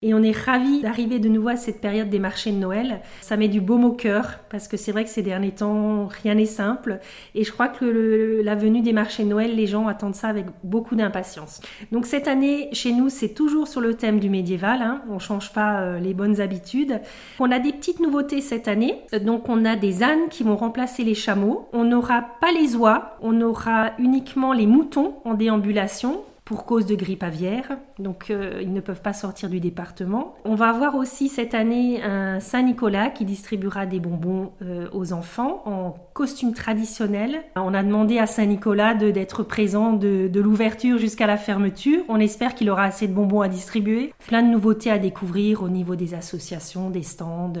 Et on est ravis d'arriver de nouveau à cette période des marchés de Noël. Ça met du baume au cœur parce que c'est vrai que ces derniers temps, rien n'est simple. Et je crois que la venue des marchés de Noël, les gens attendent ça avec beaucoup d'impatience. Donc cette année, chez nous, c'est toujours sur le thème du médiéval. Hein. On change pas euh, les bonnes habitudes. On a des petites nouveautés cette année. Donc on a des ânes qui vont remplacer les chameaux. On n'aura pas les oies. On aura uniquement les moutons en déambulation pour cause de grippe aviaire, donc euh, ils ne peuvent pas sortir du département. On va avoir aussi cette année un Saint-Nicolas qui distribuera des bonbons euh, aux enfants en costume traditionnel. On a demandé à Saint-Nicolas d'être présent de, de l'ouverture jusqu'à la fermeture. On espère qu'il aura assez de bonbons à distribuer. Plein de nouveautés à découvrir au niveau des associations, des stands.